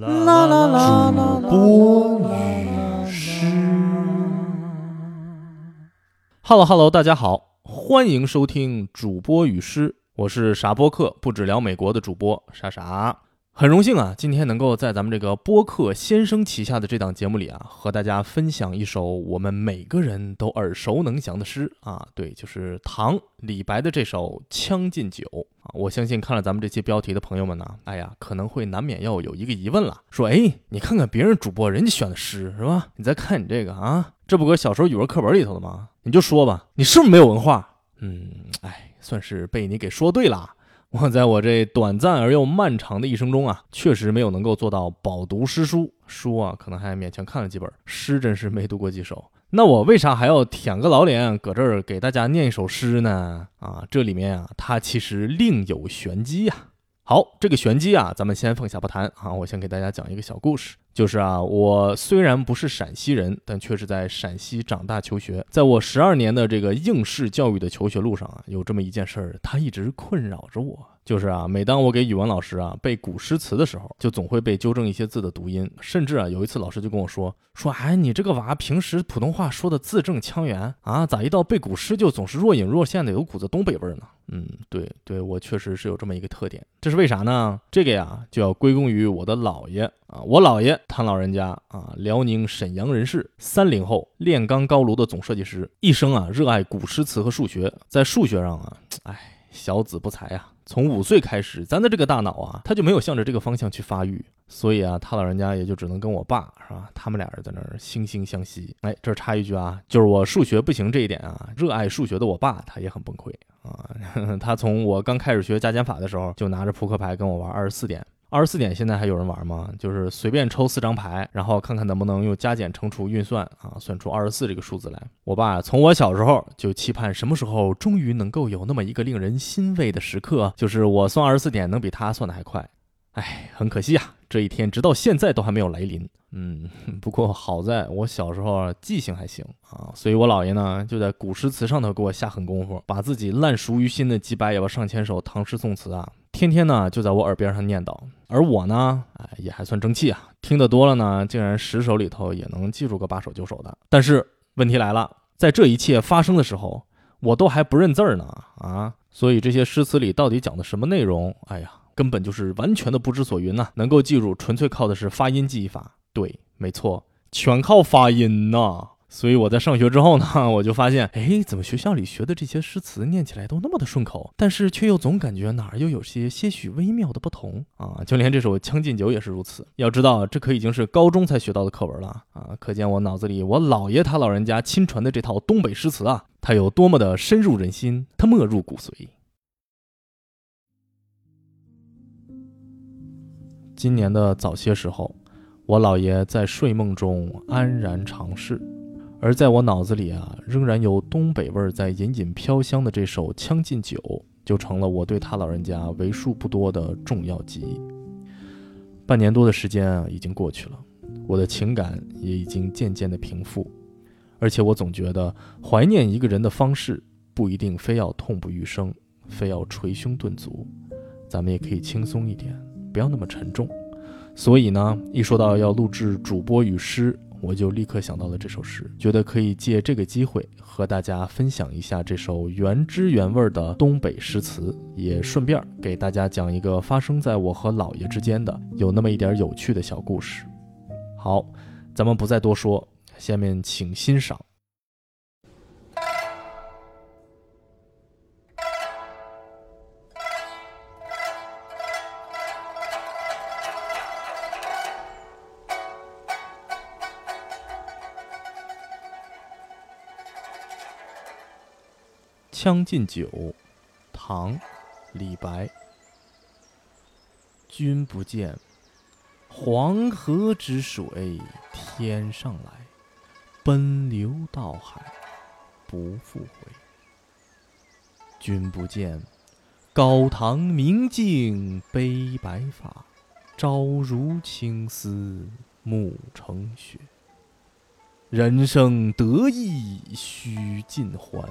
啦啦啦啦啦，主播与诗。Hello Hello，大家好，欢迎收听主播与诗，我是傻播客，不止聊美国的主播傻傻。很荣幸啊，今天能够在咱们这个播客先生旗下的这档节目里啊，和大家分享一首我们每个人都耳熟能详的诗啊，对，就是唐李白的这首《将进酒》啊。我相信看了咱们这期标题的朋友们呢，哎呀，可能会难免要有一个疑问了，说，哎，你看看别人主播人家选的诗是吧？你再看你这个啊，这不搁小时候语文课本里头的吗？你就说吧，你是不是没有文化？嗯，哎，算是被你给说对了。我在我这短暂而又漫长的一生中啊，确实没有能够做到饱读诗书，书啊可能还勉强看了几本，诗真是没读过几首。那我为啥还要舔个老脸搁这儿给大家念一首诗呢？啊，这里面啊，它其实另有玄机呀。好，这个玄机啊，咱们先放下不谈啊。我先给大家讲一个小故事，就是啊，我虽然不是陕西人，但却是在陕西长大求学。在我十二年的这个应试教育的求学路上啊，有这么一件事儿，它一直困扰着我。就是啊，每当我给语文老师啊背古诗词的时候，就总会被纠正一些字的读音，甚至啊，有一次老师就跟我说说，哎，你这个娃平时普通话说的字正腔圆啊，咋一到背古诗就总是若隐若现的有股子东北味儿呢？嗯，对对，我确实是有这么一个特点，这是为啥呢？这个呀，就要归功于我的姥爷啊，我姥爷他老人家啊，辽宁沈阳人士，三零后，炼钢高炉的总设计师，一生啊热爱古诗词和数学，在数学上啊，哎。小子不才呀！从五岁开始，咱的这个大脑啊，他就没有向着这个方向去发育，所以啊，他老人家也就只能跟我爸是吧？他们俩人在那儿惺惺相惜。哎，这插一句啊，就是我数学不行这一点啊，热爱数学的我爸他也很崩溃啊。他从我刚开始学加减法的时候，就拿着扑克牌跟我玩二十四点。二十四点现在还有人玩吗？就是随便抽四张牌，然后看看能不能用加减乘除运算啊，算出二十四这个数字来。我爸从我小时候就期盼什么时候终于能够有那么一个令人欣慰的时刻，就是我算二十四点能比他算的还快。哎，很可惜啊，这一天直到现在都还没有来临。嗯，不过好在我小时候记性还行啊，所以我姥爷呢就在古诗词上头给我下狠功夫，把自己烂熟于心的几百也吧上千首唐诗宋词啊。天天呢就在我耳边上念叨，而我呢，哎也还算争气啊，听得多了呢，竟然十首里头也能记住个八首九首的。但是问题来了，在这一切发生的时候，我都还不认字儿呢啊！所以这些诗词里到底讲的什么内容？哎呀，根本就是完全的不知所云呐！能够记住，纯粹靠的是发音记忆法。对，没错，全靠发音呐。所以我在上学之后呢，我就发现，哎，怎么学校里学的这些诗词念起来都那么的顺口，但是却又总感觉哪儿又有些些许微妙的不同啊！就连这首《将进酒》也是如此。要知道，这可已经是高中才学到的课文了啊！可见我脑子里我姥爷他老人家亲传的这套东北诗词啊，它有多么的深入人心，它没入骨髓。今年的早些时候，我姥爷在睡梦中安然长逝。而在我脑子里啊，仍然有东北味儿在隐隐飘香的这首《将进酒》，就成了我对他老人家为数不多的重要记忆。半年多的时间啊，已经过去了，我的情感也已经渐渐的平复，而且我总觉得怀念一个人的方式不一定非要痛不欲生，非要捶胸顿足，咱们也可以轻松一点，不要那么沉重。所以呢，一说到要录制主播与诗。我就立刻想到了这首诗，觉得可以借这个机会和大家分享一下这首原汁原味的东北诗词，也顺便给大家讲一个发生在我和姥爷之间的有那么一点有趣的小故事。好，咱们不再多说，下面请欣赏。《将进酒》，唐·李白。君不见，黄河之水天上来，奔流到海不复回。君不见，高堂明镜悲白发，朝如青丝暮成雪。人生得意须尽欢。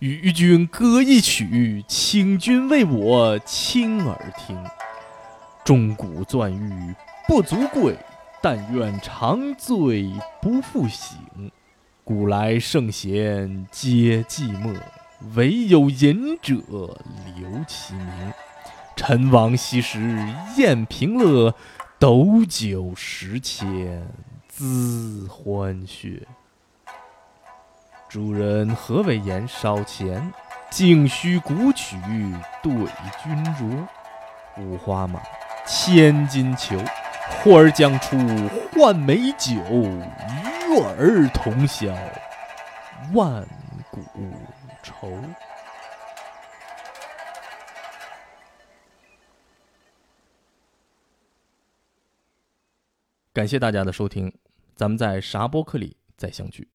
与君歌一曲，请君为我倾耳听。钟鼓馔玉不足贵，但愿长醉不复醒。古来圣贤皆寂寞。唯有饮者留其名。陈王昔时宴平乐，斗酒十千恣欢谑。主人何为言少钱？径须古曲对君酌。五花马，千金裘，呼儿将出换美酒，与尔同销万古。愁。感谢大家的收听，咱们在啥播客里再相聚。